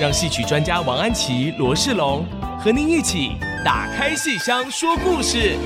让戏曲专家王安琪、罗世龙和您一起打开戏箱说故事。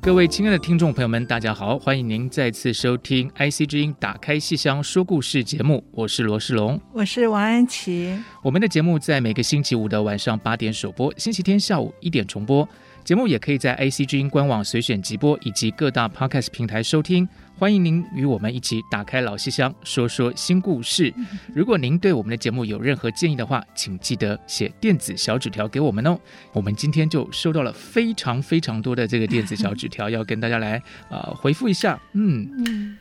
各位亲爱的听众朋友们，大家好，欢迎您再次收听 IC 之音《打开戏箱说故事》节目，我是罗世龙，我是王安琪。我们的节目在每个星期五的晚上八点首播，星期天下午一点重播。节目也可以在 AC 之音官网随选即播，以及各大 Podcast 平台收听。欢迎您与我们一起打开老戏箱，说说新故事。如果您对我们的节目有任何建议的话，请记得写电子小纸条给我们哦。我们今天就收到了非常非常多的这个电子小纸条，要跟大家来呃回复一下。嗯。嗯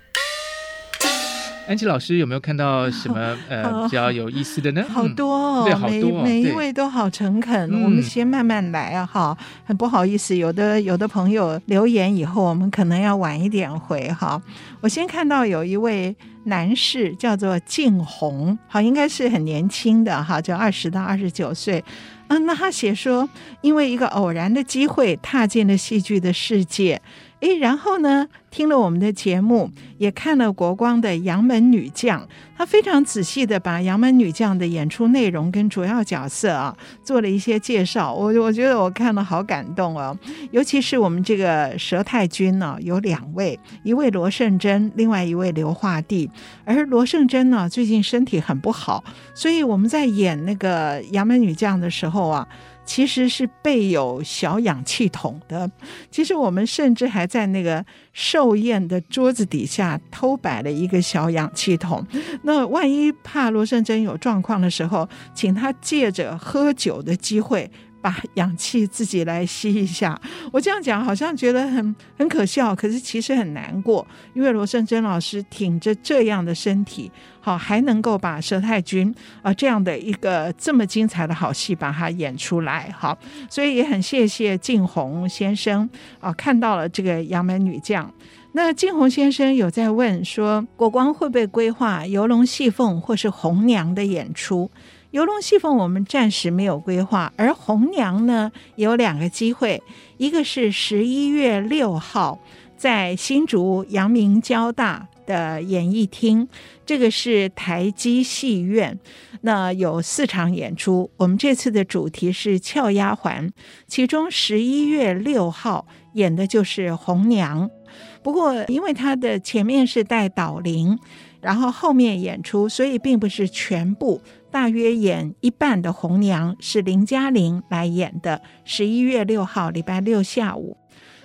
安琪老师有没有看到 什么呃比较有意思的呢？好 多哦，嗯、对好多、哦，每每一位都好诚恳。我们先慢慢来啊，哈，很不好意思，有的有的朋友留言以后，我们可能要晚一点回哈。我先看到有一位男士叫做静红，好，应该是很年轻的哈，就二十到二十九岁。嗯，那他写说，因为一个偶然的机会，踏进了戏剧的世界。诶，然后呢，听了我们的节目，也看了国光的《杨门女将》，他非常仔细的把《杨门女将》的演出内容跟主要角色啊做了一些介绍。我我觉得我看了好感动哦，尤其是我们这个佘太君呢，有两位，一位罗胜珍，另外一位刘化弟。而罗胜珍呢，最近身体很不好，所以我们在演那个《杨门女将》的时候啊。其实是备有小氧气筒的。其实我们甚至还在那个寿宴的桌子底下偷摆了一个小氧气筒。那万一怕罗胜珍有状况的时候，请他借着喝酒的机会。把 氧气自己来吸一下，我这样讲好像觉得很很可笑，可是其实很难过，因为罗胜珍老师挺着这样的身体，好还能够把佘太君啊这样的一个这么精彩的好戏把它演出来，好，所以也很谢谢静红先生啊看到了这个杨门女将。那静红先生有在问说，国光会不会规划游龙戏凤或是红娘的演出？游龙戏凤我们暂时没有规划，而红娘呢有两个机会，一个是十一月六号在新竹阳明交大的演艺厅，这个是台积戏院，那有四场演出。我们这次的主题是俏丫鬟，其中十一月六号演的就是红娘，不过因为它的前面是带导聆，然后后面演出，所以并不是全部。大约演一半的红娘是林嘉玲来演的，十一月六号礼拜六下午。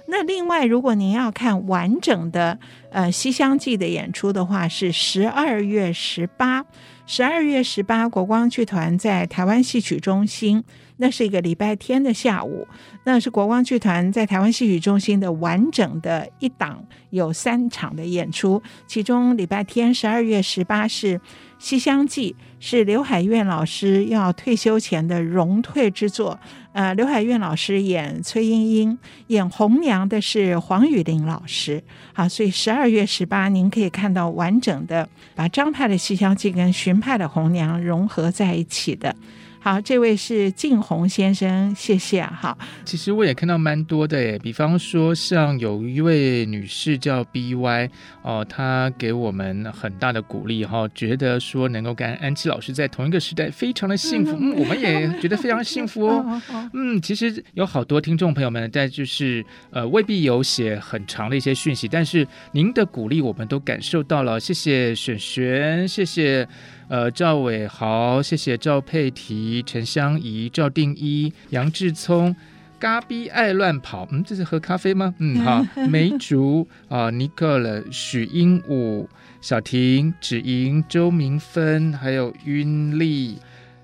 那另外，如果您要看完整的呃《西厢记》的演出的话，是十二月十八，十二月十八国光剧团在台湾戏曲中心。那是一个礼拜天的下午，那是国光剧团在台湾戏曲中心的完整的一档，有三场的演出。其中礼拜天十二月十八是《西厢记》，是刘海燕老师要退休前的荣退之作。呃，刘海燕老师演崔莺莺，演红娘的是黄雨玲老师。好，所以十二月十八您可以看到完整的把张派的《西厢记》跟荀派的红娘融合在一起的。好，这位是静红先生，谢谢哈。其实我也看到蛮多的诶，比方说像有一位女士叫 BY 哦，她给我们很大的鼓励哈、哦，觉得说能够跟安琪老师在同一个时代，非常的幸福。嗯，我们也觉得非常幸福哦。嗯，其实有好多听众朋友们在就是呃未必有写很长的一些讯息，但是您的鼓励我们都感受到了，谢谢璇璇，谢谢。呃，赵伟豪，谢谢赵佩提、陈香怡、赵定一、杨志聪，嘎逼爱乱跑，嗯，这是喝咖啡吗？嗯，好，梅竹啊，尼克了，许鹦鹉，小婷、芷莹、周明芬，还有晕丽。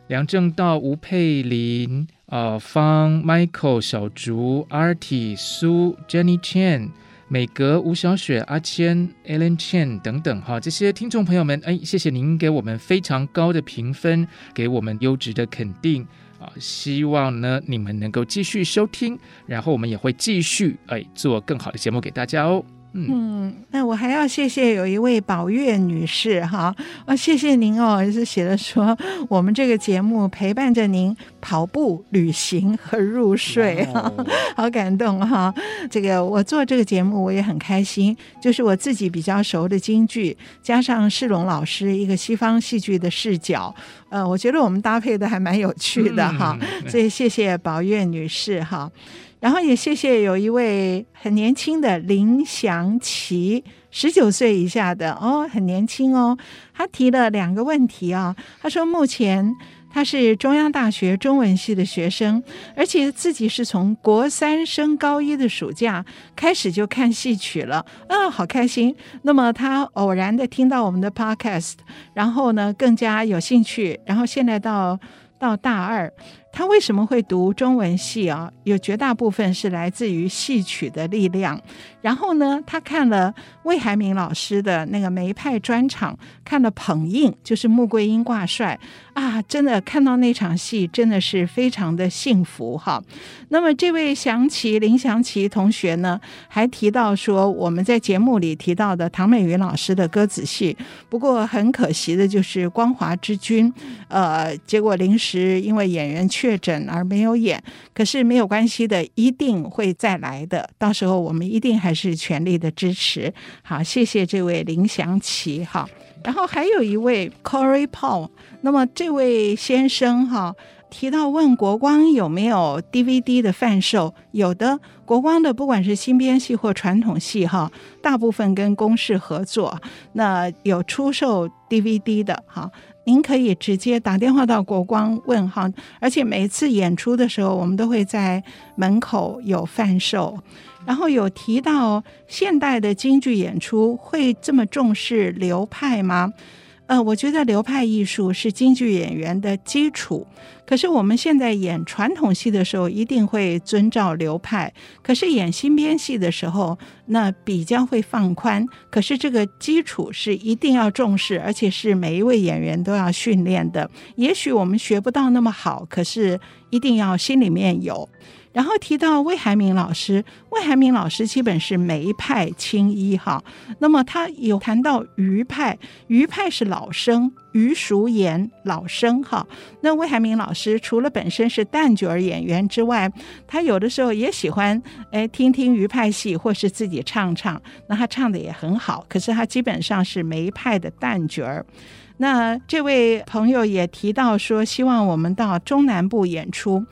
梁正道、吴佩林、呃方、Michael、小竹、Artie、苏、Jenny Chan。美格、吴小雪、阿千、Alan Chen 等等哈，这些听众朋友们，哎，谢谢您给我们非常高的评分，给我们优质的肯定啊！希望呢你们能够继续收听，然后我们也会继续哎做更好的节目给大家哦。嗯，那我还要谢谢有一位宝月女士哈啊，谢谢您哦，是写的说我们这个节目陪伴着您跑步、旅行和入睡，哈，好感动哈。这个我做这个节目我也很开心，就是我自己比较熟的京剧，加上世龙老师一个西方戏剧的视角，呃，我觉得我们搭配的还蛮有趣的哈，所以谢谢宝月女士哈。然后也谢谢有一位很年轻的林祥琪，十九岁以下的哦，很年轻哦。他提了两个问题啊，他说目前他是中央大学中文系的学生，而且自己是从国三升高一的暑假开始就看戏曲了，嗯，好开心。那么他偶然的听到我们的 podcast，然后呢更加有兴趣，然后现在到到大二。他为什么会读中文系啊？有绝大部分是来自于戏曲的力量。然后呢，他看了魏海敏老师的那个梅派专场，看了捧印，就是穆桂英挂帅啊，真的看到那场戏，真的是非常的幸福哈。那么这位祥琪林祥琪同学呢，还提到说我们在节目里提到的唐美云老师的歌子戏，不过很可惜的就是《光华之君》，呃，结果临时因为演员去。确诊而没有演，可是没有关系的，一定会再来的。到时候我们一定还是全力的支持。好，谢谢这位林祥奇。哈，然后还有一位 Corey Paul。那么这位先生哈提到问国光有没有 DVD 的贩售，有的国光的不管是新编戏或传统戏哈，大部分跟公视合作，那有出售 DVD 的哈。您可以直接打电话到国光问哈，而且每次演出的时候，我们都会在门口有贩售。然后有提到现代的京剧演出会这么重视流派吗？呃，我觉得流派艺术是京剧演员的基础。可是我们现在演传统戏的时候，一定会遵照流派；可是演新编戏的时候，那比较会放宽。可是这个基础是一定要重视，而且是每一位演员都要训练的。也许我们学不到那么好，可是一定要心里面有。然后提到魏海敏老师，魏海敏老师基本是梅派青衣哈。那么他有谈到余派，余派是老生，余淑妍老生哈。那魏海敏老师除了本身是旦角演员之外，他有的时候也喜欢哎听听余派戏，或是自己唱唱。那他唱的也很好，可是他基本上是梅派的旦角儿。那这位朋友也提到说，希望我们到中南部演出。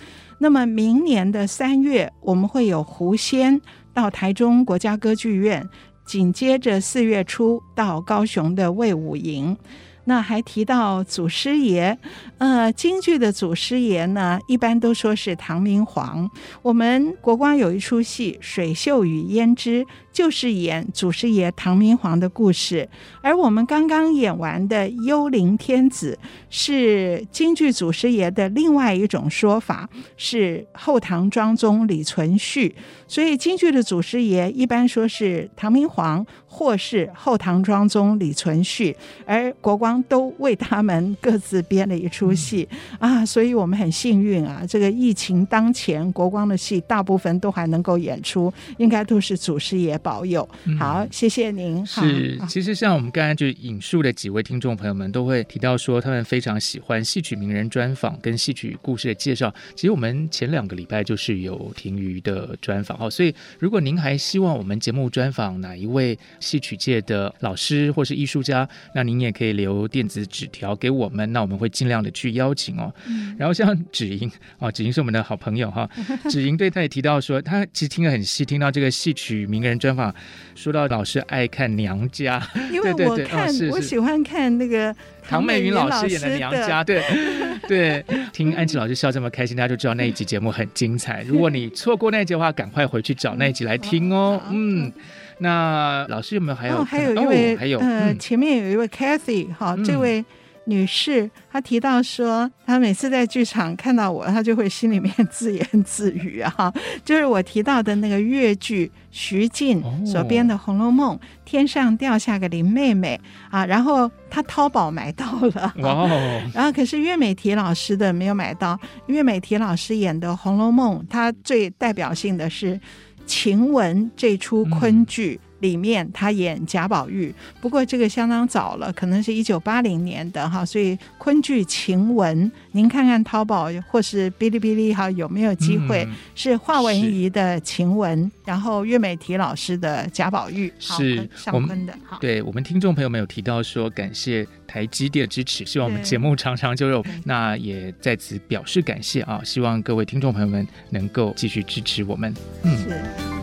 那么明年的三月，我们会有狐仙到台中国家歌剧院，紧接着四月初到高雄的魏武营。那还提到祖师爷，呃，京剧的祖师爷呢，一般都说是唐明皇。我们国光有一出戏《水袖与胭脂》，就是演祖师爷唐明皇的故事。而我们刚刚演完的《幽灵天子》，是京剧祖师爷的另外一种说法，是后唐庄宗李存勖。所以京剧的祖师爷一般说是唐明皇，或是后唐庄宗李存勖，而国光。都为他们各自编了一出戏啊，所以我们很幸运啊。这个疫情当前，国光的戏大部分都还能够演出，应该都是祖师爷保佑。好，谢谢您。是，其实像我们刚才就引述的几位听众朋友们都会提到说，他们非常喜欢戏曲名人专访跟戏曲故事的介绍。其实我们前两个礼拜就是有亭瑜的专访哦，所以如果您还希望我们节目专访哪一位戏曲界的老师或是艺术家，那您也可以留。电子纸条给我们，那我们会尽量的去邀请哦。嗯、然后像芷莹哦，芷莹是我们的好朋友哈。芷莹对他也提到说，他其实听得很细，听到这个戏曲名人专访，说到老师爱看娘家，因为我看、我喜欢看那个唐美云老师演的娘家，对 对。听安琪老师笑这么开心，大家就知道那一集节目很精彩。如果你错过那一集的话，赶快回去找那一集来听哦。嗯。那老师有没有还有？哦，还有一位，哦、还有呃，前面有一位 Cathy 哈，这位女士，她提到说，她每次在剧场看到我，她就会心里面自言自语啊，就是我提到的那个越剧徐静所编的《红楼梦》，哦，天上掉下个林妹妹啊，然后她淘宝买到了，哇哦，然后可是岳美缇老师的没有买到，岳美缇老师演的《红楼梦》，她最代表性的是晴雯这出昆剧。嗯里面他演贾宝玉，不过这个相当早了，可能是一九八零年的哈，所以昆剧晴雯，您看看淘宝或是哔哩哔哩哈有没有机会？嗯、是华文怡的晴雯，然后岳美缇老师的贾宝玉，是上昆的。好，对我们听众朋友们有提到说感谢台积电支持，希望我们节目长长久久，那也在此表示感谢啊！希望各位听众朋友们能够继续支持我们。嗯。是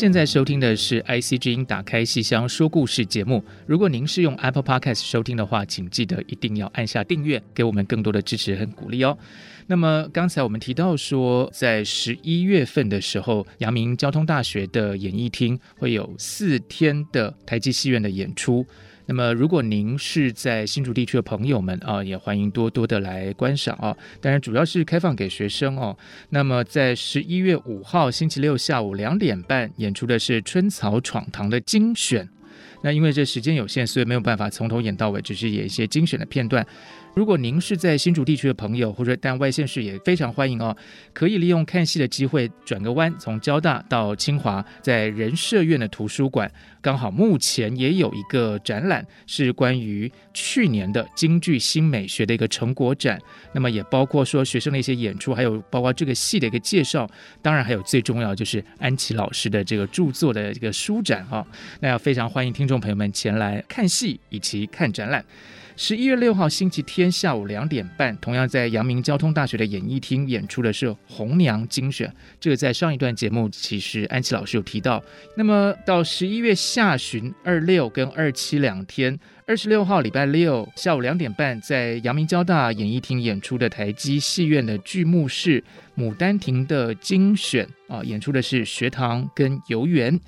现在收听的是 IC 之音打开戏箱说故事节目。如果您是用 Apple Podcast 收听的话，请记得一定要按下订阅，给我们更多的支持和鼓励哦。那么刚才我们提到说，在十一月份的时候，阳明交通大学的演艺厅会有四天的台积戏院的演出。那么，如果您是在新竹地区的朋友们啊，也欢迎多多的来观赏啊。当然，主要是开放给学生哦。那么，在十一月五号星期六下午两点半演出的是《春草闯堂》的精选。那因为这时间有限，所以没有办法从头演到尾，只是演一些精选的片段。如果您是在新竹地区的朋友，或者但外县市也非常欢迎哦，可以利用看戏的机会转个弯，从交大到清华，在人社院的图书馆，刚好目前也有一个展览，是关于去年的京剧新美学的一个成果展。那么也包括说学生的一些演出，还有包括这个戏的一个介绍，当然还有最重要就是安琪老师的这个著作的这个书展哈。那要非常欢迎听众朋友们前来看戏以及看展览。十一月六号星期天下午两点半，同样在阳明交通大学的演艺厅演出的是《红娘精选》。这个在上一段节目其实安琪老师有提到。那么到十一月下旬二六跟二七两天，二十六号礼拜六下午两点半，在阳明交大演艺厅演出的台积戏院的剧目是《牡丹亭》的精选啊，演出的是学堂跟游园。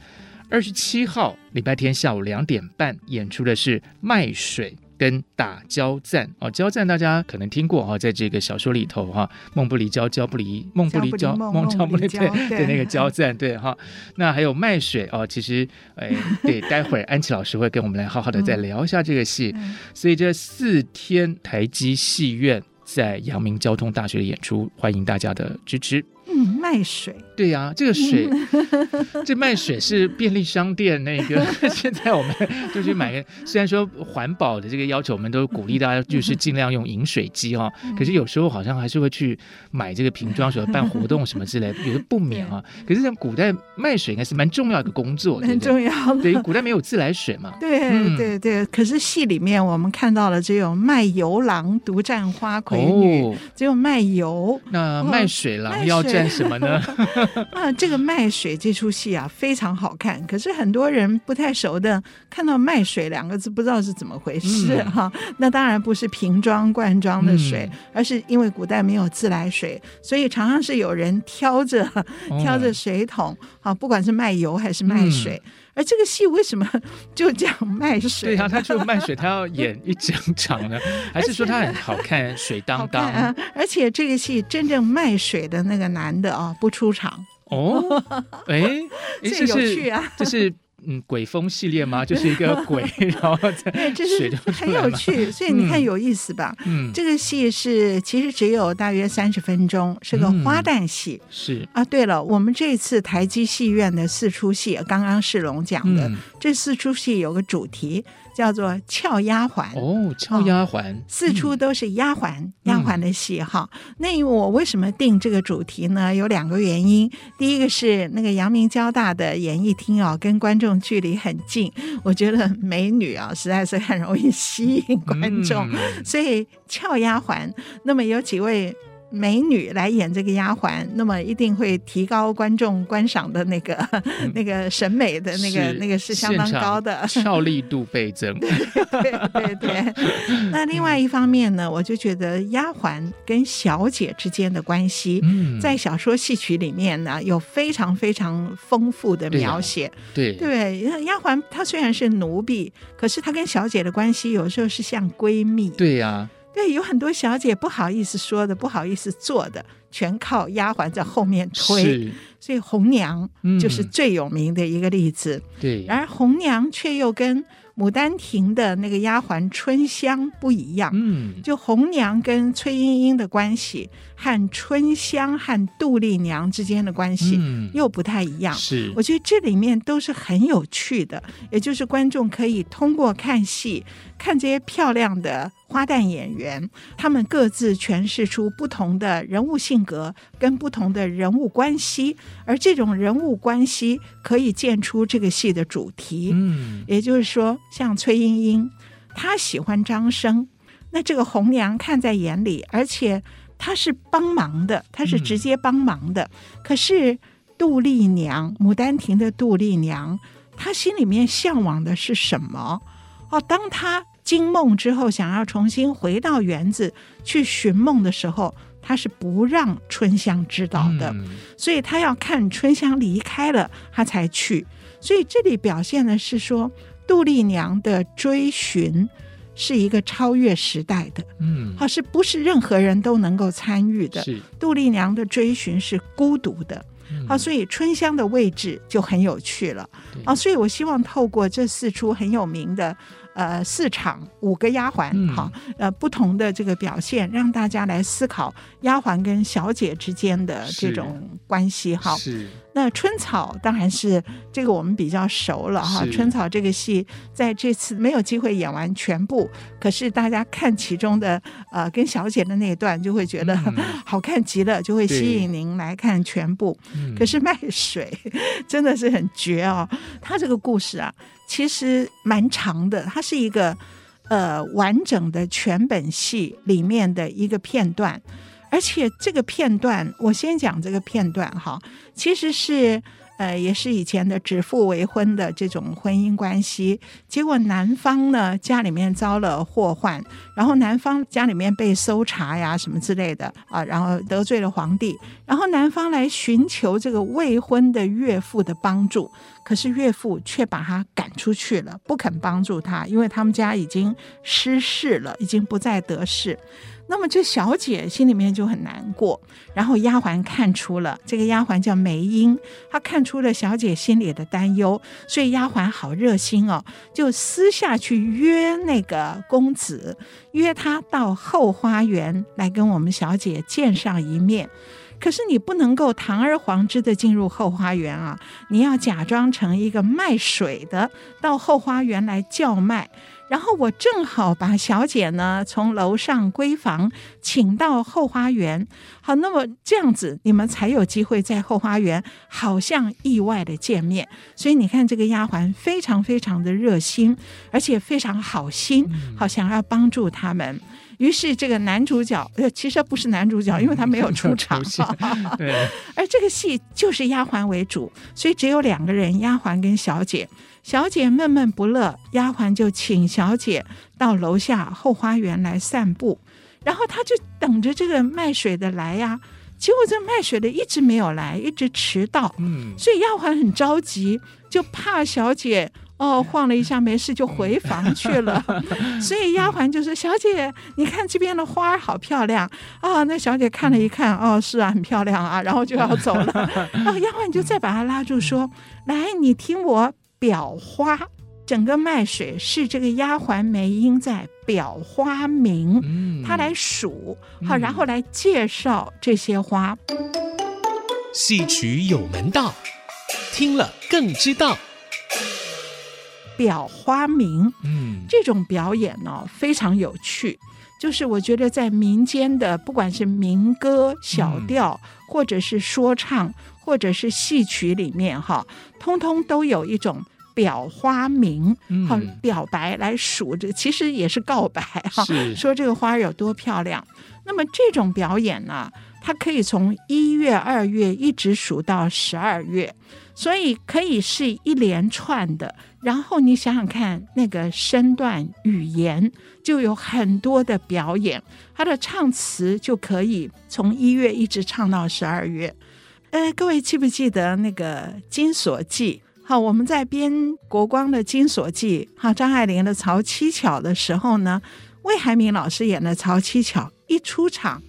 二十七号礼拜天下午两点半演出的是卖水。跟打交战哦，交战大家可能听过哈，在这个小说里头哈，梦不离交，交不离梦不离交，梦交不离对对那个交战对哈。那还有卖水哦，其实哎 对，待会儿安琪老师会跟我们来好好的再聊一下这个戏。嗯、所以这四天台积戏院在阳明交通大学的演出，欢迎大家的支持。嗯，卖水。对呀、啊，这个水，这卖水是便利商店那个。现在我们就去买个，虽然说环保的这个要求，我们都鼓励大家就是尽量用饮水机哈、哦。可是有时候好像还是会去买这个瓶装水，办活动什么之类，有的不免啊。可是像古代卖水应该是蛮重要的一个工作，很重要的。对，古代没有自来水嘛。对对对。可是戏里面我们看到了只有卖油郎独占花魁女，哦、只有卖油。那卖水郎要占什么呢？啊，这个卖水这出戏啊非常好看，可是很多人不太熟的，看到卖水两个字不知道是怎么回事哈、嗯啊。那当然不是瓶装罐装的水，嗯、而是因为古代没有自来水，所以常常是有人挑着 挑着水桶，啊、哦，不管是卖油还是卖水。嗯、而这个戏为什么 就这样卖水？对啊，他就卖水，他要演一整场呢，还是说他很好看，水当当？啊、而且这个戏真正卖水的那个男的啊不出场。哦，哎，这有趣啊！这是嗯，鬼风系列吗？就是一个鬼，然后在 水就很有趣，所以你看有意思吧？嗯，这个戏是其实只有大约三十分钟，是个花旦戏。是啊，对了，我们这次台积戏院的四出戏，刚刚世龙讲的，这四出戏有个主题。叫做俏丫鬟哦，俏丫鬟，四处都是丫鬟丫鬟的戏哈。嗯、那我为什么定这个主题呢？有两个原因。第一个是那个阳明交大的演艺厅哦，跟观众距离很近，我觉得美女啊实在是很容易吸引观众，嗯、所以俏丫鬟。那么有几位美女来演这个丫鬟，那么一定会提高观众观赏的那个、嗯、那个审美的那个那个是相当高的，俏丽度倍增。对 对。那另外一方面呢，我就觉得丫鬟跟小姐之间的关系，嗯、在小说戏曲里面呢，有非常非常丰富的描写。对、啊、对，对，丫鬟她虽然是奴婢，可是她跟小姐的关系有时候是像闺蜜。对呀、啊。对，有很多小姐不好意思说的，不好意思做的，全靠丫鬟在后面推。所以红娘就是最有名的一个例子。嗯、对，然而红娘却又跟。《牡丹亭》的那个丫鬟春香不一样，嗯，就红娘跟崔莺莺的关系和春香和杜丽娘之间的关系又不太一样。是，我觉得这里面都是很有趣的，也就是观众可以通过看戏，看这些漂亮的花旦演员，他们各自诠释出不同的人物性格跟不同的人物关系，而这种人物关系可以建出这个戏的主题。嗯，也就是说。像崔莺莺，她喜欢张生，那这个红娘看在眼里，而且她是帮忙的，她是直接帮忙的。嗯、可是杜丽娘，《牡丹亭》的杜丽娘，她心里面向往的是什么？哦，当她惊梦之后，想要重新回到园子去寻梦的时候，她是不让春香知道的，嗯、所以她要看春香离开了，她才去。所以这里表现的是说。杜丽娘的追寻是一个超越时代的，嗯，好，是不是任何人都能够参与的？是。杜丽娘的追寻是孤独的，好，所以春香的位置就很有趣了，啊，所以我希望透过这四出很有名的。呃，四场五个丫鬟，好，呃，不同的这个表现，让大家来思考丫鬟跟小姐之间的这种关系，哈。是。那春草当然是这个我们比较熟了哈。春草这个戏在这次没有机会演完全部，可是大家看其中的呃跟小姐的那一段，就会觉得 好看极了，就会吸引您来看全部。可是卖水 真的是很绝哦，他这个故事啊。其实蛮长的，它是一个呃完整的全本戏里面的一个片段，而且这个片段我先讲这个片段哈，其实是。呃，也是以前的指腹为婚的这种婚姻关系，结果男方呢家里面遭了祸患，然后男方家里面被搜查呀什么之类的啊，然后得罪了皇帝，然后男方来寻求这个未婚的岳父的帮助，可是岳父却把他赶出去了，不肯帮助他，因为他们家已经失势了，已经不再得势。那么这小姐心里面就很难过，然后丫鬟看出了，这个丫鬟叫梅英，她看出了小姐心里的担忧，所以丫鬟好热心哦，就私下去约那个公子，约他到后花园来跟我们小姐见上一面。可是你不能够堂而皇之的进入后花园啊，你要假装成一个卖水的，到后花园来叫卖。然后我正好把小姐呢从楼上闺房请到后花园，好，那么这样子你们才有机会在后花园好像意外的见面。所以你看这个丫鬟非常非常的热心，而且非常好心，好想要帮助他们。于是这个男主角呃其实不是男主角，因为他没有出场。对，而这个戏就是丫鬟为主，所以只有两个人，丫鬟跟小姐。小姐闷闷不乐，丫鬟就请小姐到楼下后花园来散步，然后她就等着这个卖水的来呀。结果这卖水的一直没有来，一直迟到。嗯，所以丫鬟很着急，就怕小姐哦晃了一下没事就回房去了。所以丫鬟就说：“小姐，你看这边的花好漂亮啊！”哦，那小姐看了一看，哦，是啊，很漂亮啊，然后就要走了。然 后丫鬟就再把她拉住说：“来，你听我。”裱花，整个卖水是这个丫鬟梅英在裱花名，嗯、她来数好，然后来介绍这些花。戏曲有门道，听了更知道。表花名，嗯，这种表演呢非常有趣，就是我觉得在民间的，不管是民歌、小调，嗯、或者是说唱，或者是戏曲里面，哈，通通都有一种。表花名，好表白来数，着其实也是告白哈，是。说这个花有多漂亮。那么这种表演呢，它可以从一月、二月一直数到十二月，所以可以是一连串的。然后你想想看，那个身段语言就有很多的表演，它的唱词就可以从一月一直唱到十二月。呃，各位记不记得那个《金锁记》？好，我们在编国光的《金锁记》，好，张爱玲的曹七巧的时候呢，魏海敏老师演的曹七巧一出场。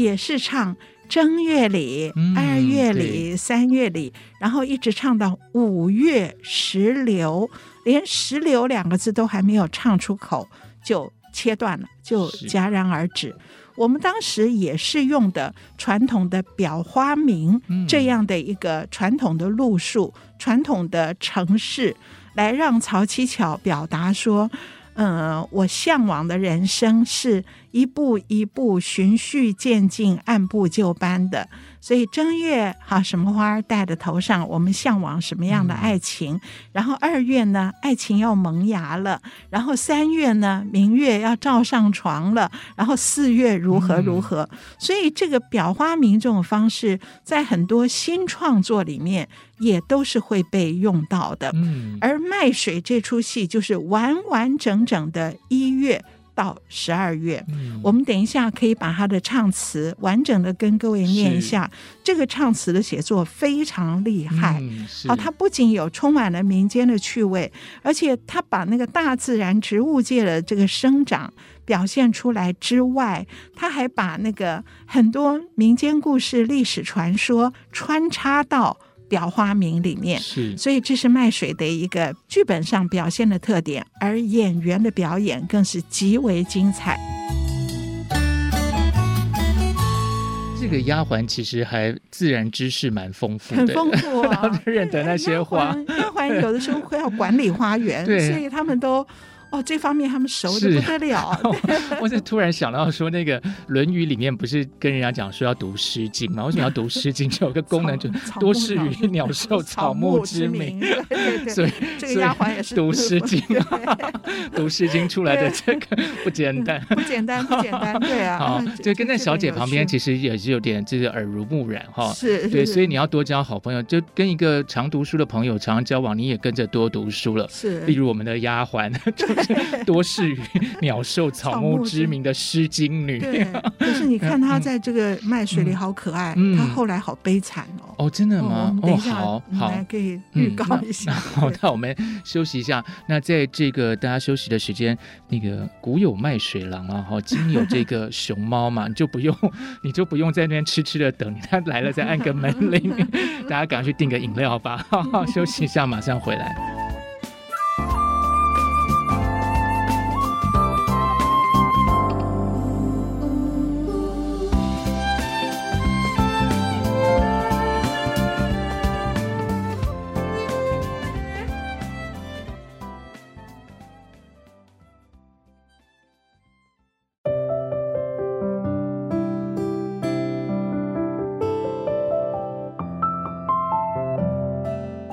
也是唱正月里、嗯、二月里、三月里，然后一直唱到五月石榴，连石榴两个字都还没有唱出口，就切断了，就戛然而止。我们当时也是用的传统的表花名、嗯、这样的一个传统的路数、传统的程式，来让曹七巧表达说。嗯，我向往的人生是一步一步循序渐进、按部就班的。所以正月哈，什么花戴在头上？我们向往什么样的爱情？嗯、然后二月呢，爱情要萌芽了。然后三月呢，明月要照上床了。然后四月如何如何？嗯、所以这个表花名这种方式，在很多新创作里面也都是会被用到的。嗯、而卖水这出戏就是完完整整的一月。到十二月，嗯、我们等一下可以把他的唱词完整的跟各位念一下。这个唱词的写作非常厉害，嗯、好，它不仅有充满了民间的趣味，而且他把那个大自然植物界的这个生长表现出来之外，他还把那个很多民间故事、历史传说穿插到。表花名里面是，所以这是卖水的一个剧本上表现的特点，而演员的表演更是极为精彩。这个丫鬟其实还自然知识蛮丰富的，很丰富啊，认得那些花。丫鬟有的时候会要管理花园，所以他们都。哦，这方面他们熟的不得了。我就突然想到说，那个《论语》里面不是跟人家讲说要读《诗经》吗？为什么要读《诗经》？就 有个功能，就多识于鸟兽草木之名。所以这个丫鬟也是读《诗经》，读《诗经》出来的这个不简单，不简单，不简单。对啊，好，就跟在小姐旁边，其实也是有点就是耳濡目染哈。是，对，所以你要多交好朋友，就跟一个常读书的朋友常交往，你也跟着多读书了。是，例如我们的丫鬟。多识于鸟兽草木之名的诗经女，对。可是你看她在这个卖水里好可爱，她后来好悲惨哦。哦，真的吗？哦，好好，可以预告一下。好，那我们休息一下。那在这个大家休息的时间，那个古有卖水郎啊，哈，今有这个熊猫嘛，你就不用，你就不用在那边痴痴的等，他来了再按个门铃，大家赶快去订个饮料吧。好好，休息一下，马上回来。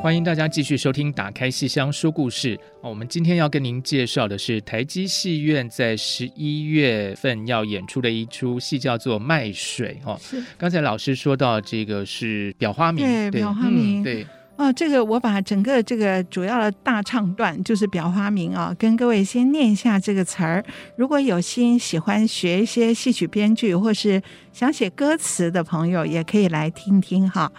欢迎大家继续收听《打开戏箱说故事》。我们今天要跟您介绍的是台基戏院在十一月份要演出的一出戏，叫做《卖水》。哦，是。刚才老师说到这个是表花名，对，对表花名，嗯、对。哦，这个我把整个这个主要的大唱段就是表花名啊，跟各位先念一下这个词儿。如果有心喜欢学一些戏曲编剧，或是想写歌词的朋友，也可以来听听哈。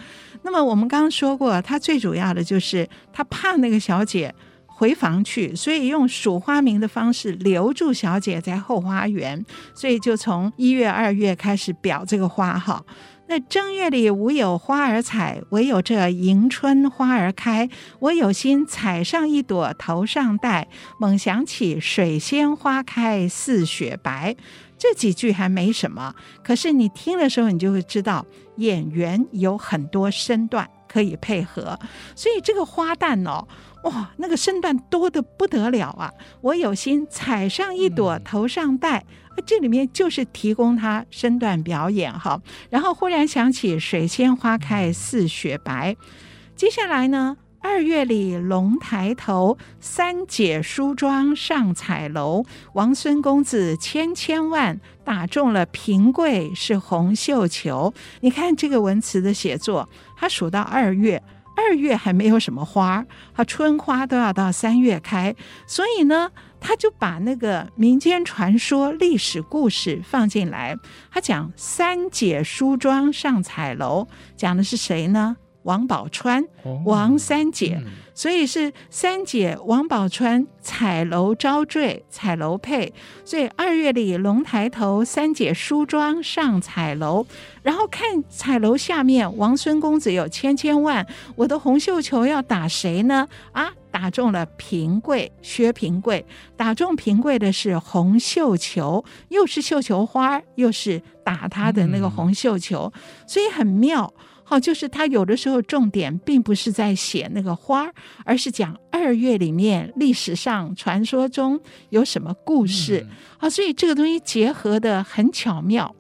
那么我们刚刚说过，他最主要的就是他怕那个小姐回房去，所以用数花名的方式留住小姐在后花园，所以就从一月、二月开始表这个花哈。那正月里无有花儿采，唯有这迎春花儿开。我有心采上一朵头上戴，猛想起水仙花开似雪白。这几句还没什么，可是你听的时候，你就会知道演员有很多身段可以配合，所以这个花旦哦，哇，那个身段多得不得了啊！我有心采上一朵头上戴，嗯、这里面就是提供他身段表演哈。然后忽然想起水仙花开似雪白，接下来呢？二月里龙抬头，三姐梳妆上彩楼。王孙公子千千万，打中了平贵是红绣球。你看这个文词的写作，他数到二月，二月还没有什么花，他春花都要到三月开，所以呢，他就把那个民间传说、历史故事放进来。他讲三姐梳妆上彩楼，讲的是谁呢？王宝钏，王三姐，所以是三姐王宝钏彩楼招赘，彩楼配。所以二月里龙抬头，三姐梳妆上彩楼。然后看彩楼下面，王孙公子有千千万，我的红绣球要打谁呢？啊，打中了平贵，薛平贵。打中平贵的是红绣球，又是绣球花，又是打他的那个红绣球，所以很妙。好，就是他有的时候重点并不是在写那个花，而是讲二月里面历史上传说中有什么故事。好、嗯，所以这个东西结合的很巧妙。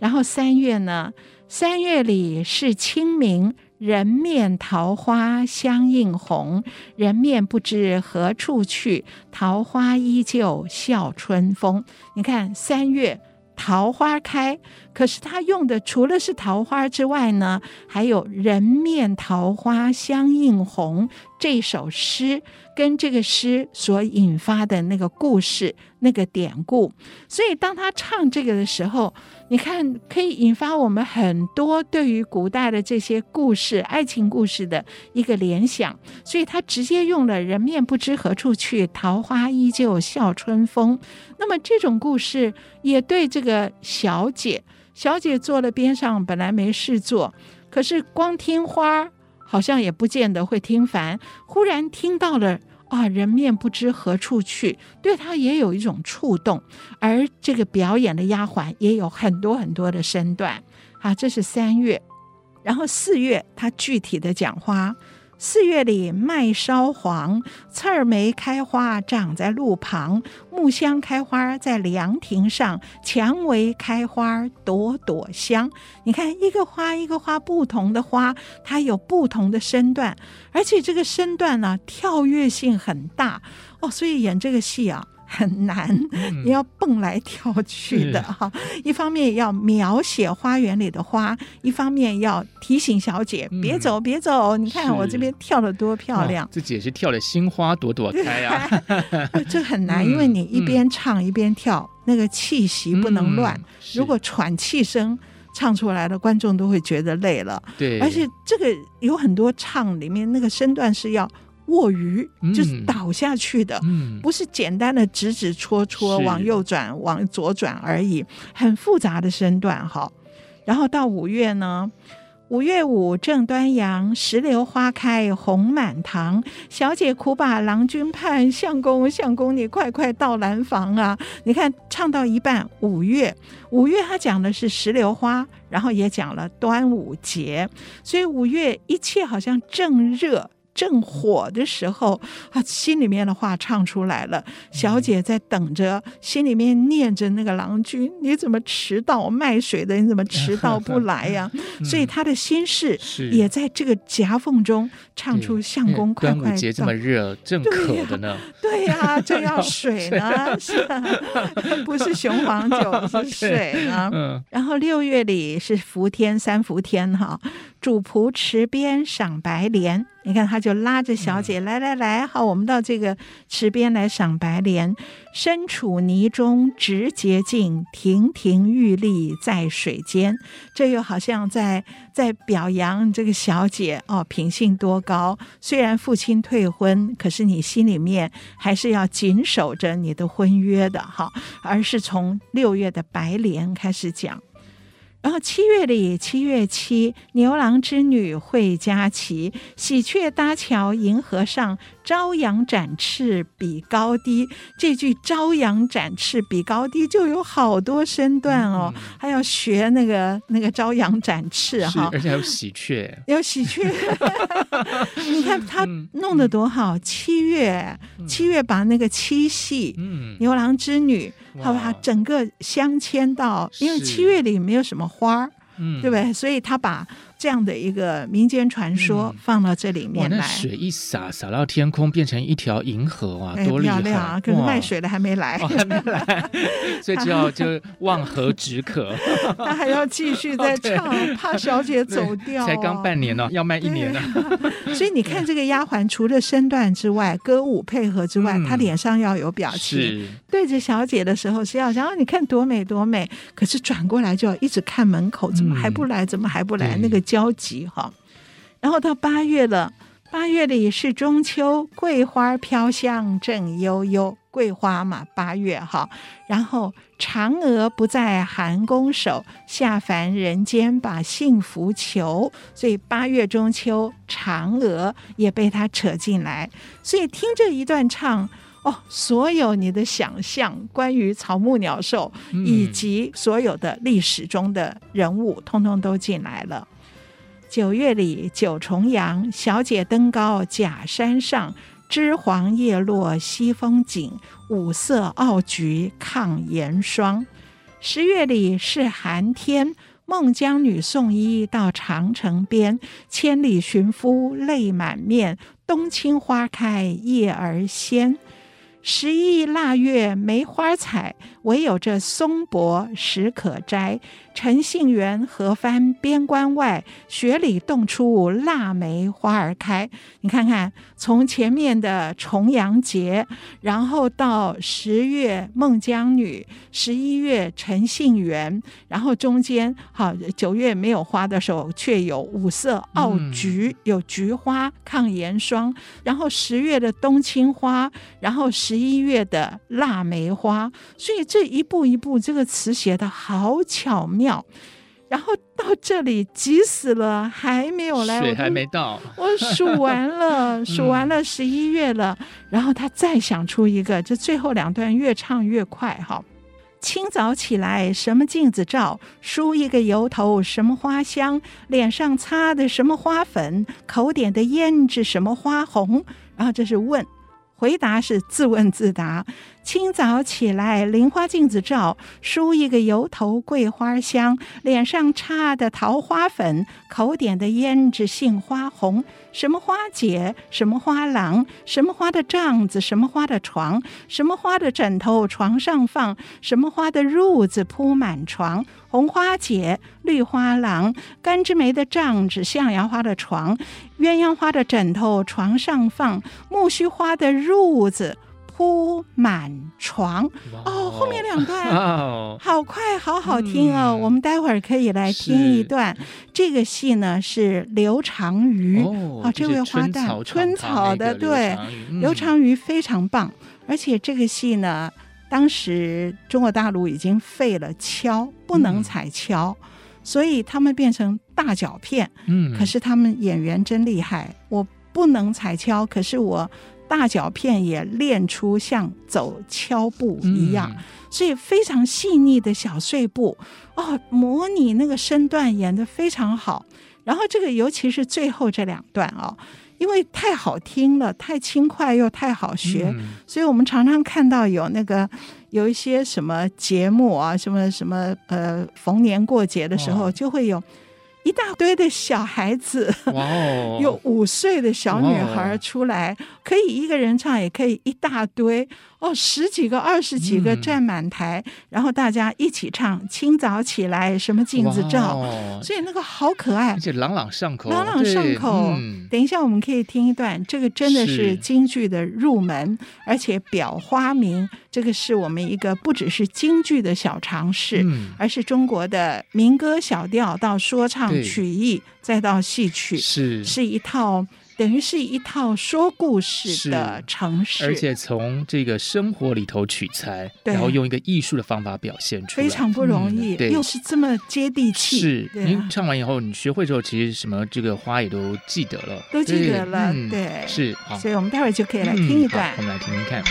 然后三月呢，三月里是清明，人面桃花相映红，人面不知何处去，桃花依旧笑春风。你看三月。桃花开，可是他用的除了是桃花之外呢，还有人面桃花相映红这首诗，跟这个诗所引发的那个故事、那个典故。所以当他唱这个的时候，你看可以引发我们很多对于古代的这些故事、爱情故事的一个联想。所以他直接用了“人面不知何处去，桃花依旧笑春风”。那么这种故事也对这个小姐，小姐坐了边上，本来没事做，可是光听花儿好像也不见得会听烦。忽然听到了啊，人面不知何处去，对他也有一种触动。而这个表演的丫鬟也有很多很多的身段啊，这是三月，然后四月他具体的讲话。四月里麦烧黄，刺儿梅开花长在路旁，木香开花在凉亭上，蔷薇开花朵朵香。你看，一个花一个花，不同的花，它有不同的身段，而且这个身段呢，跳跃性很大哦，所以演这个戏啊。很难，你要蹦来跳去的哈。嗯、一方面要描写花园里的花，一方面要提醒小姐、嗯、别走，别走。你看我这边跳的多漂亮，自己也是跳的心花朵朵开啊。这很难，因为你一边唱一边跳，嗯、那个气息不能乱。嗯、如果喘气声唱出来的，观众都会觉得累了。对，而且这个有很多唱里面那个身段是要。卧鱼就是倒下去的，嗯、不是简单的指指戳戳往右转、往左转而已，很复杂的身段哈。然后到五月呢，五月五正端阳，石榴花开红满堂。小姐苦把郎君盼，相公相公你快快到兰房啊！你看唱到一半，五月五月他讲的是石榴花，然后也讲了端午节，所以五月一切好像正热。正火的时候，他心里面的话唱出来了。小姐在等着，心里面念着那个郎君，你怎么迟到？卖水的你怎么迟到不来呀？所以他的心事也在这个夹缝中唱出相公快快。端午节这么热，正渴的呢。对呀，正 要水呢，是 不是雄黄酒是水呢？然后六月里是伏天三伏天哈，主仆池边赏白莲。你看，他就拉着小姐、嗯、来来来，好，我们到这个池边来赏白莲。身处泥中直洁净，亭亭玉立在水间。这又好像在在表扬这个小姐哦，品性多高。虽然父亲退婚，可是你心里面还是要谨守着你的婚约的哈。而是从六月的白莲开始讲。然后七月里，七月七，牛郎织女会佳期，喜鹊搭桥银河上，朝阳展翅比高低。这句“朝阳展翅比高低”就有好多身段哦，嗯、还要学那个那个朝阳展翅哈，而且还有喜鹊，有喜鹊。你看他弄得多好！嗯、七月，七月把那个七夕，嗯、牛郎织女。好吧，整个镶嵌到，因为七月里没有什么花儿，嗯，对不对？所以他把这样的一个民间传说放到这里面来。嗯、那水一洒，洒到天空，变成一条银河啊，哎、多漂亮啊！可是卖水的还没来，哦、还没来，所以就要就望河止渴。他还要继续再唱，哦、怕小姐走掉。才刚半年呢，要卖一年呢。所以你看，这个丫鬟除了身段之外，歌舞配合之外，她、嗯、脸上要有表情。是对着小姐的时候是要想，啊，你看多美多美。可是转过来就要一直看门口，怎么还不来？怎么还不来？嗯、那个焦急哈。然后到八月了，八月里是中秋，桂花飘香正悠悠。桂花嘛，八月哈。然后嫦娥不在寒宫守，下凡人间把幸福求。所以八月中秋，嫦娥也被他扯进来。所以听这一段唱哦，所有你的想象，关于草木鸟兽，以及所有的历史中的人物，通通都进来了。九月里九重阳，小姐登高假山上。枝黄叶落西风紧，五色奥菊抗严霜。十月里是寒天，孟姜女送衣到长城边，千里寻夫泪满面，冬青花开叶儿鲜。十一腊月梅花采，唯有这松柏实可摘。陈杏园何番边关外，雪里冻出腊梅花儿开。你看看，从前面的重阳节，然后到十月孟姜女，十一月陈杏园，然后中间好九月没有花的时候，却有五色奥菊，有菊花抗严霜。然后十月的冬青花，然后十一月的腊梅花。所以这一步一步，这个词写的好巧妙。然后到这里急死了，还没有来，水还没到，我数完了，数完了十一月了，嗯、然后他再想出一个，这最后两段越唱越快哈。清早起来，什么镜子照？梳一个油头，什么花香？脸上擦的什么花粉？口点的胭脂什么花红？然后这是问，回答是自问自答。清早起来，菱花镜子照，梳一个油头，桂花香，脸上擦的桃花粉，口点的胭脂杏花红。什么花姐，什么花郎，什么花的帐子，什么花的床，什么花的枕头床上放，什么花的褥子铺满床。红花姐，绿花郎，甘枝梅的帐子，象牙花的床，鸳鸯花的枕头床上放，木须花的褥子。铺满床哦，后面两段 好快，好好听哦。嗯、我们待会儿可以来听一段。这个戏呢是刘长瑜哦，哦，这位花旦春草的对，刘长瑜非常棒。而且这个戏呢，当时中国大陆已经废了敲，不能踩敲，嗯、所以他们变成大脚片。嗯，可是他们演员真厉害，我不能踩敲，可是我。大脚片也练出像走敲步一样，嗯、所以非常细腻的小碎步哦，模拟那个身段演得非常好。然后这个尤其是最后这两段哦，因为太好听了，太轻快又太好学，嗯、所以我们常常看到有那个有一些什么节目啊，什么什么呃，逢年过节的时候就会有。一大堆的小孩子，哇哦，有五岁的小女孩出来，可以一个人唱，也可以一大堆。哦，十几个、二十几个站满台，嗯、然后大家一起唱。清早起来，什么镜子照？哦、所以那个好可爱，而且朗朗上口，朗朗上口。嗯、等一下，我们可以听一段，这个真的是京剧的入门，而且表花名。这个是我们一个不只是京剧的小尝试，嗯、而是中国的民歌小调到说唱曲艺，再到戏曲，是。是一套。等于是一套说故事的城市，而且从这个生活里头取材，然后用一个艺术的方法表现出来，非常不容易，嗯、又是这么接地气。是，您、啊、唱完以后，你学会之后，其实什么这个花也都记得了，都记得了，对，嗯、对。是。好，所以我们待会儿就可以来听一段，嗯、我们来听听看。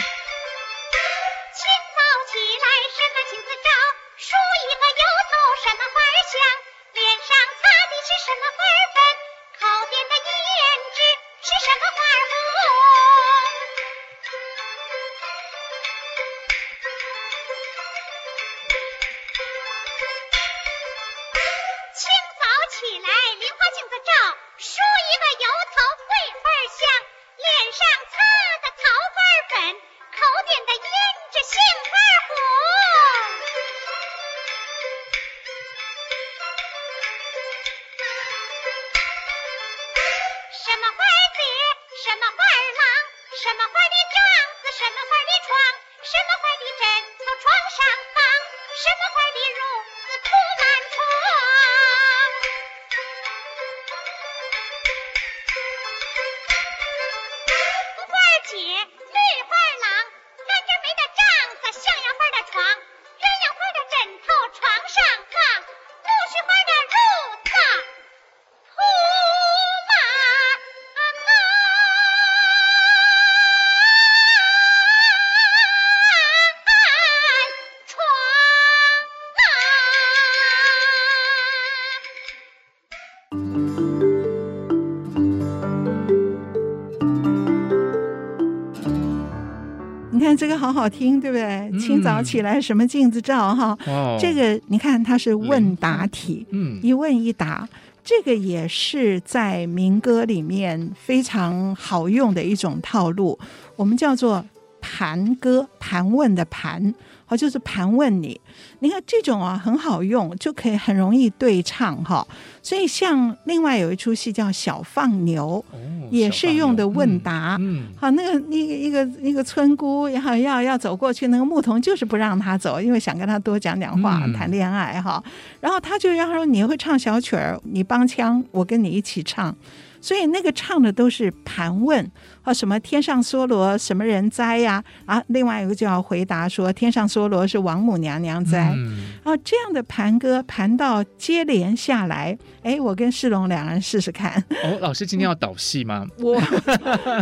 好好听，对不对？清早起来什么镜子照哈？哦、这个你看它是问答题，嗯，一问一答，这个也是在民歌里面非常好用的一种套路，我们叫做盘歌，盘问的盘。好，就是盘问你，你看这种啊很好用，就可以很容易对唱哈。所以像另外有一出戏叫《小放牛》，哦、也是用的问答。嗯，好，那个那个一个一个村姑，然后要要走过去，那个牧童就是不让他走，因为想跟他多讲讲话，嗯、谈恋爱哈。然后他就让他说：“你会唱小曲儿，你帮腔，我跟你一起唱。”所以那个唱的都是盘问，啊，什么天上梭罗什么人栽呀？啊，另外一个就要回答说天上梭罗是王母娘娘栽。嗯、啊，这样的盘歌盘到接连下来，哎，我跟世龙两人试试看。哦，老师今天要导戏吗？我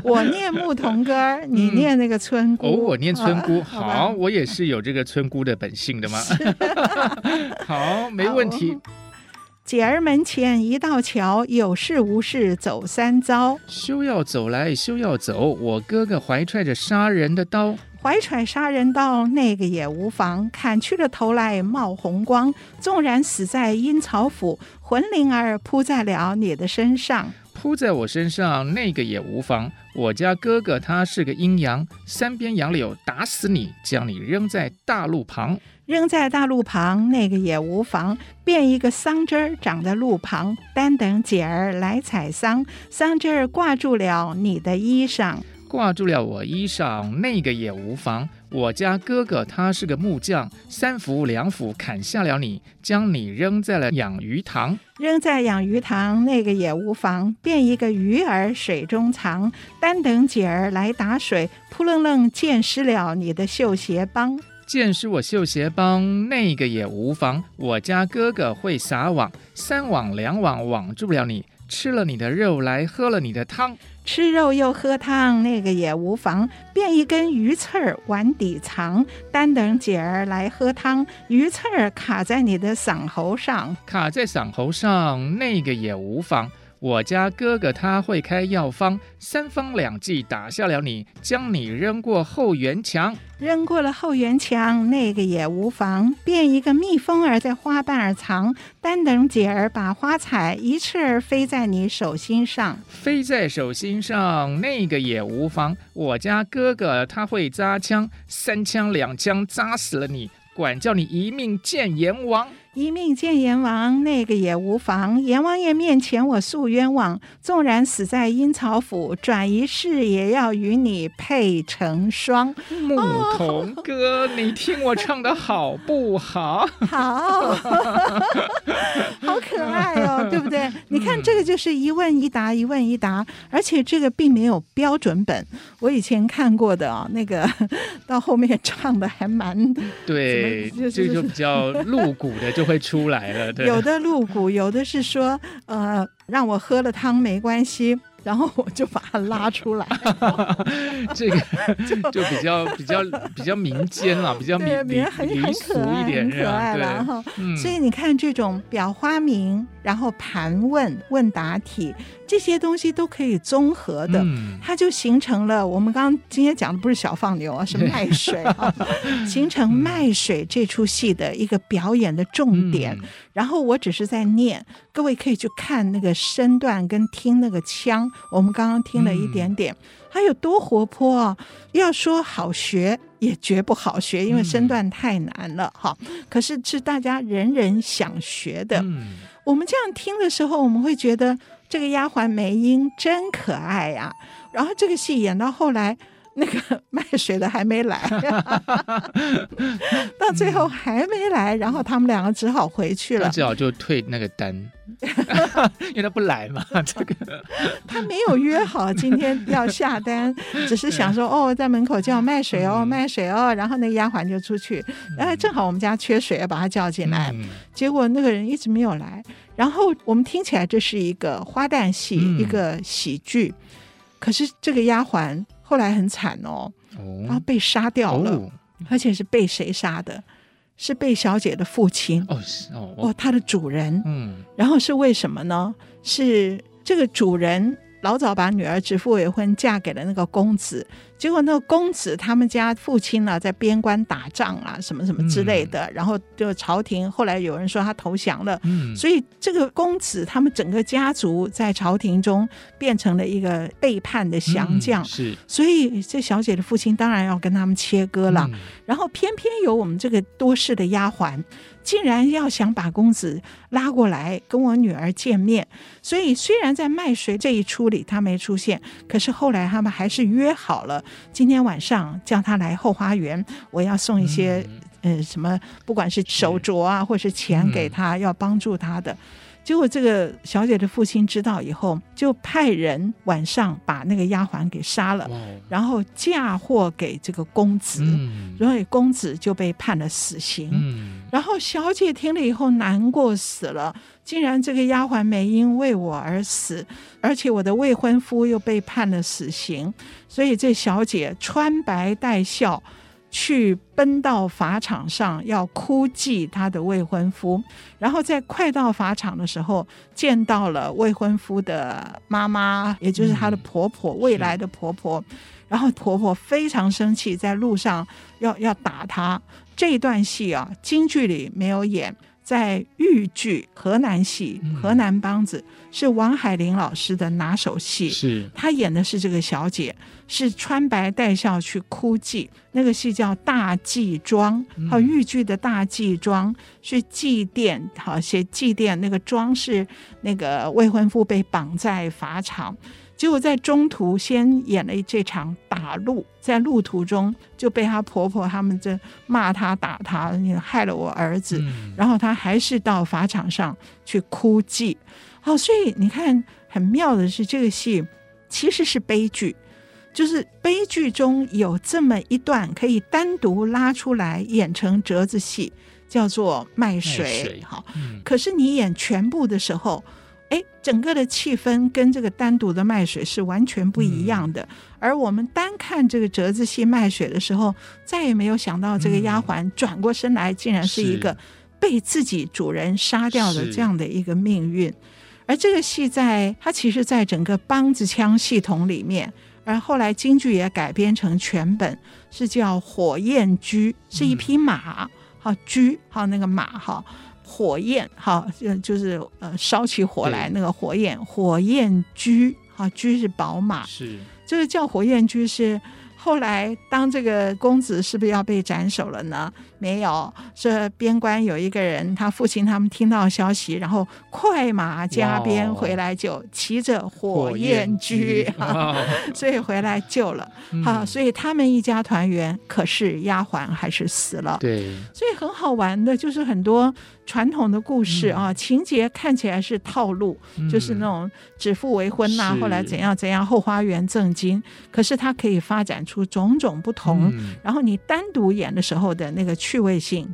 我念牧童歌，你念那个村姑。哦，我念村姑，好，好我也是有这个村姑的本性的吗？好，没问题。姐儿门前一道桥，有事无事走三遭。休要走来休要走，我哥哥怀揣着杀人的刀。怀揣杀人刀，那个也无妨。砍去了头来冒红光，纵然死在阴曹府，魂灵儿扑在了你的身上。扑在我身上，那个也无妨。我家哥哥他是个阴阳，三边杨柳打死你，将你扔在大路旁。扔在大路旁，那个也无妨。变一个桑枝儿长在路旁，单等姐儿来采桑。桑枝儿挂住了你的衣裳。挂住了我衣裳，那个也无妨。我家哥哥他是个木匠，三斧两斧砍下了你，将你扔在了养鱼塘。扔在养鱼塘，那个也无妨。变一个鱼儿水中藏，单等姐儿来打水，扑棱棱溅湿了你的绣鞋帮。溅湿我绣鞋帮，那个也无妨。我家哥哥会撒网，三网两网网住了你，吃了你的肉来喝了你的汤。吃肉又喝汤，那个也无妨。变一根鱼刺儿碗底藏，单等姐儿来喝汤。鱼刺儿卡在你的嗓喉上，卡在嗓喉上，那个也无妨。我家哥哥他会开药方，三方两剂打下了你，将你扔过后园墙。扔过了后园墙，那个也无妨。变一个蜜蜂儿在花瓣儿藏，单等姐儿把花采，一翅儿飞在你手心上。飞在手心上，那个也无妨。我家哥哥他会扎枪，三枪两枪扎死了你，管叫你一命见阎王。一命见阎王，那个也无妨。阎王爷面前我诉冤枉，纵然死在阴曹府，转一世也要与你配成双。牧童哥，哦、你听我唱的好不好？好，好可爱哦，对不对？你看这个就是一问一答，一问一答，而且这个并没有标准本。我以前看过的啊、哦，那个 到后面唱的还蛮对，这个就比较露骨的。就会出来了，对，有的露骨，有的是说，呃，让我喝了汤没关系。然后我就把它拉出来，这个 就比较比较比较民间了，比较民民民俗一点，很可爱了哈。嗯、所以你看，这种表花名，然后盘问问答题这些东西都可以综合的，嗯、它就形成了我们刚刚今天讲的不是小放牛啊，是卖水啊，形成卖水这出戏的一个表演的重点。嗯、然后我只是在念，各位可以去看那个身段跟听那个腔。我们刚刚听了一点点，还有多活泼啊！要说好学也绝不好学，因为身段太难了哈。可是是大家人人想学的。我们这样听的时候，我们会觉得这个丫鬟梅英真可爱呀。然后这个戏演到后来，那个 卖水的还没来，到最后还没来，然后他们两个只好回去了，只好就退那个单，因为他不来嘛。这个他没有约好今天要下单，只是想说哦，在门口叫卖水哦，卖水哦，然后那个丫鬟就出去，然后正好我们家缺水，要把他叫进来，结果那个人一直没有来，然后我们听起来这是一个花旦戏，一个喜剧，可是这个丫鬟。后来很惨哦，然后被杀掉了，哦、而且是被谁杀的？是被小姐的父亲哦，哦，哦，他的主人，嗯，然后是为什么呢？是这个主人。老早把女儿指腹为婚，嫁给了那个公子。结果那个公子他们家父亲呢，在边关打仗啊，什么什么之类的。嗯、然后就朝廷后来有人说他投降了，嗯、所以这个公子他们整个家族在朝廷中变成了一个背叛的降将。嗯、是，所以这小姐的父亲当然要跟他们切割了。嗯、然后偏偏有我们这个多事的丫鬟。竟然要想把公子拉过来跟我女儿见面，所以虽然在卖水这一出里他没出现，可是后来他们还是约好了，今天晚上叫他来后花园，我要送一些、嗯、呃什么，不管是手镯啊，或是钱给他，要帮助他的。结果这个小姐的父亲知道以后，就派人晚上把那个丫鬟给杀了，然后嫁祸给这个公子，所以公子就被判了死刑。然后小姐听了以后难过死了，竟然这个丫鬟没因为我而死，而且我的未婚夫又被判了死刑，所以这小姐穿白戴孝。去奔到法场上，要哭祭她的未婚夫，然后在快到法场的时候，见到了未婚夫的妈妈，也就是她的婆婆，嗯、未来的婆婆。然后婆婆非常生气，在路上要要打她。这一段戏啊，京剧里没有演。在豫剧河南戏，河南梆子是王海玲老师的拿手戏，是。她演的是这个小姐，是穿白带孝去哭祭，那个戏叫大祭庄，好，豫剧的大祭庄是祭奠，好写祭奠那个庄是那个未婚夫被绑在法场。结果在中途先演了这场打路，在路途中就被她婆婆他们这骂她打她，你害了我儿子。嗯、然后她还是到法场上去哭祭。好，所以你看很妙的是，这个戏其实是悲剧，就是悲剧中有这么一段可以单独拉出来演成折子戏，叫做卖水。好，嗯、可是你演全部的时候。哎，整个的气氛跟这个单独的卖水是完全不一样的。嗯、而我们单看这个折子戏卖水的时候，再也没有想到这个丫鬟转过身来，竟然是一个被自己主人杀掉的这样的一个命运。而这个戏在它其实，在整个梆子腔系统里面，而后来京剧也改编成全本，是叫《火焰驹》，是一匹马，好駒，好那个马，哈。火焰，哈，就就是呃，烧起火来那个火焰，火焰驹，哈，驹是宝马，是这个叫火焰驹是。后来，当这个公子是不是要被斩首了呢？没有，这边关有一个人，他父亲他们听到消息，然后快马加鞭回来，就骑着火焰驹，所以回来救了。好，所以他们一家团圆，可是丫鬟还是死了。对，所以很好玩的，就是很多传统的故事啊，情节看起来是套路，就是那种指腹为婚呐，后来怎样怎样，后花园赠金，可是它可以发展出种种不同，嗯、然后你单独演的时候的那个趣味性，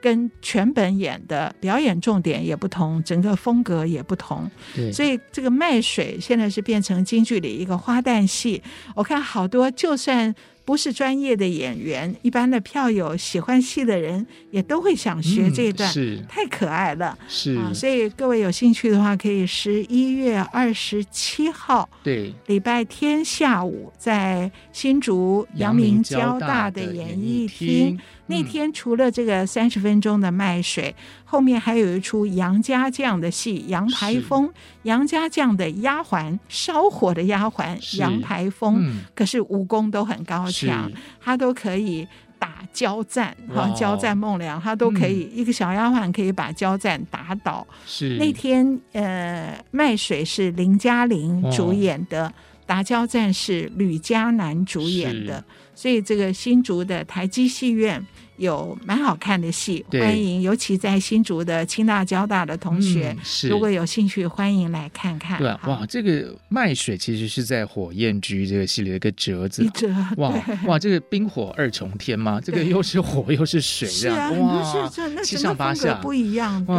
跟全本演的表演重点也不同，整个风格也不同。对所以这个卖水现在是变成京剧里一个花旦戏。我看好多就算。不是专业的演员，一般的票友喜欢戏的人也都会想学这一段，嗯、是太可爱了。是啊，所以各位有兴趣的话，可以十一月二十七号，对，礼拜天下午在新竹阳明交大的演艺厅。那天除了这个三十分钟的卖水，嗯、后面还有一出杨家将的戏，杨排风，杨家将的丫鬟，烧火的丫鬟杨排风，嗯、可是武功都很高强，他都可以打交战，哈，交战孟良，他都可以，嗯、一个小丫鬟可以把交战打倒。是那天，呃，卖水是林嘉玲主演的。打交战是吕嘉男主演的，所以这个新竹的台基戏院。有蛮好看的戏，欢迎，尤其在新竹的清大、交大的同学，嗯、如果有兴趣，欢迎来看看。对，哇，这个卖水其实是在《火焰居》这个系列的一个折子，折哇哇，这个冰火二重天嘛，这个又是火又是水，这样是啊，哇，是那七上八下不一样，对，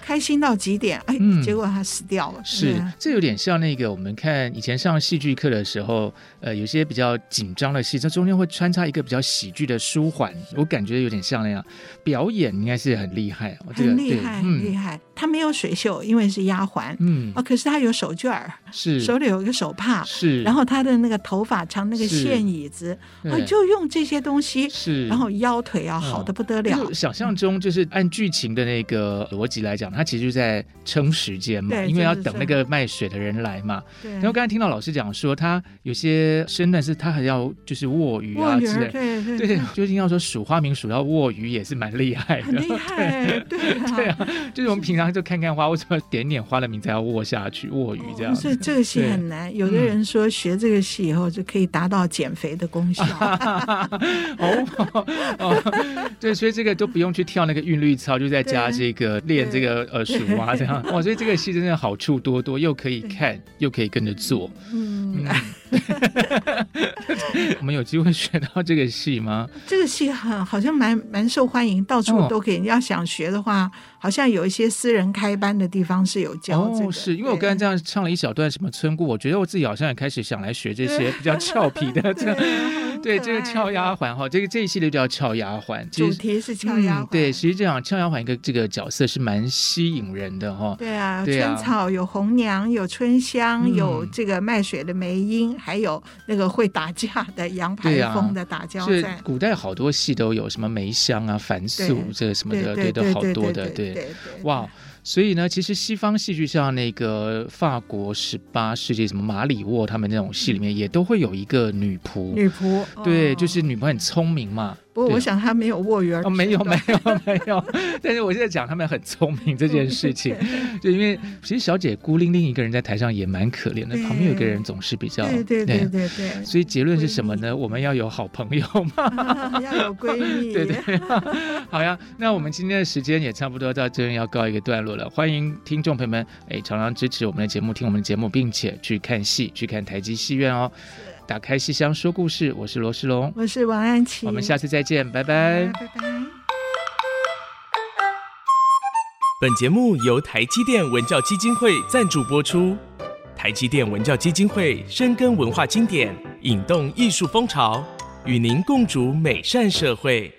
开心到极点，哎，嗯、结果他死掉了。是，这有点像那个我们看以前上戏剧课的时候，呃，有些比较紧张的戏，这中间会穿插一个比较喜剧的舒缓，我感觉。有点像那样，表演应该是很厉害，很厉害，很厉害。他没有水袖，因为是丫鬟，嗯，哦，可是他有手绢儿，是手里有一个手帕，是。然后他的那个头发长，那个线椅子，啊，就用这些东西，是。然后腰腿要好的不得了。想象中就是按剧情的那个逻辑来讲，他其实就在撑时间嘛，因为要等那个卖水的人来嘛。对。然后刚才听到老师讲说，他有些身段是他还要就是握鱼啊之类，对对对，究竟要说数花名数到握鱼也是蛮厉害的，很厉害，对对啊，就是我们平常就看看花，为什么点点花的名字要握下去握鱼这样？所以这个戏很难。有的人说学这个戏以后就可以达到减肥的功效。哦哦，对，所以这个都不用去跳那个韵律操，就在家这个练这个呃数啊这样。哇，所以这个戏真的好处多多，又可以看，又可以跟着做。嗯。我们有机会学到这个戏吗？这个戏很好像蛮蛮受欢迎，到处都可以。你要想学的话，好像有一些私人开班的地方是有教这个。哦，是因为我刚才这样唱了一小段什么村姑，我觉得我自己好像也开始想来学这些比较俏皮的这个。对，这个俏丫鬟哈，这个这一系列叫俏丫鬟，主题是俏丫鬟。对，实际这样俏丫鬟一个这个角色是蛮吸引人的哈。对啊，春草有红娘，有春香，有这个卖水的梅英，还有那个会打架的杨排风的打交战。古代好多戏都有什么梅香啊、樊素这个什么的，对，都好多的，对，哇。所以呢，其实西方戏剧像那个法国十八世纪什么马里沃他们那种戏里面，也都会有一个女仆。女仆，对，就是女仆很聪明嘛。不过我想他没有握鱼儿。哦，没有没有 没有。但是我现在讲他们很聪明这件事情，就因为其实小姐孤零零一个人在台上也蛮可怜的，旁边有个人总是比较对对对对对。所以结论是什么呢？我们要有好朋友嘛，要有闺蜜。对对。好呀，那我们今天的时间也差不多到这边要告一个段落了。欢迎听众朋友们哎，常常支持我们的节目，听我们的节目，并且去看戏，去看台基戏院哦。打开戏箱说故事，我是罗世龙，我是王安琪，我们下次再见，拜拜，拜拜。本节目由台积电文教基金会赞助播出，台积电文教基金会深耕文化经典，引动艺术风潮，与您共筑美善社会。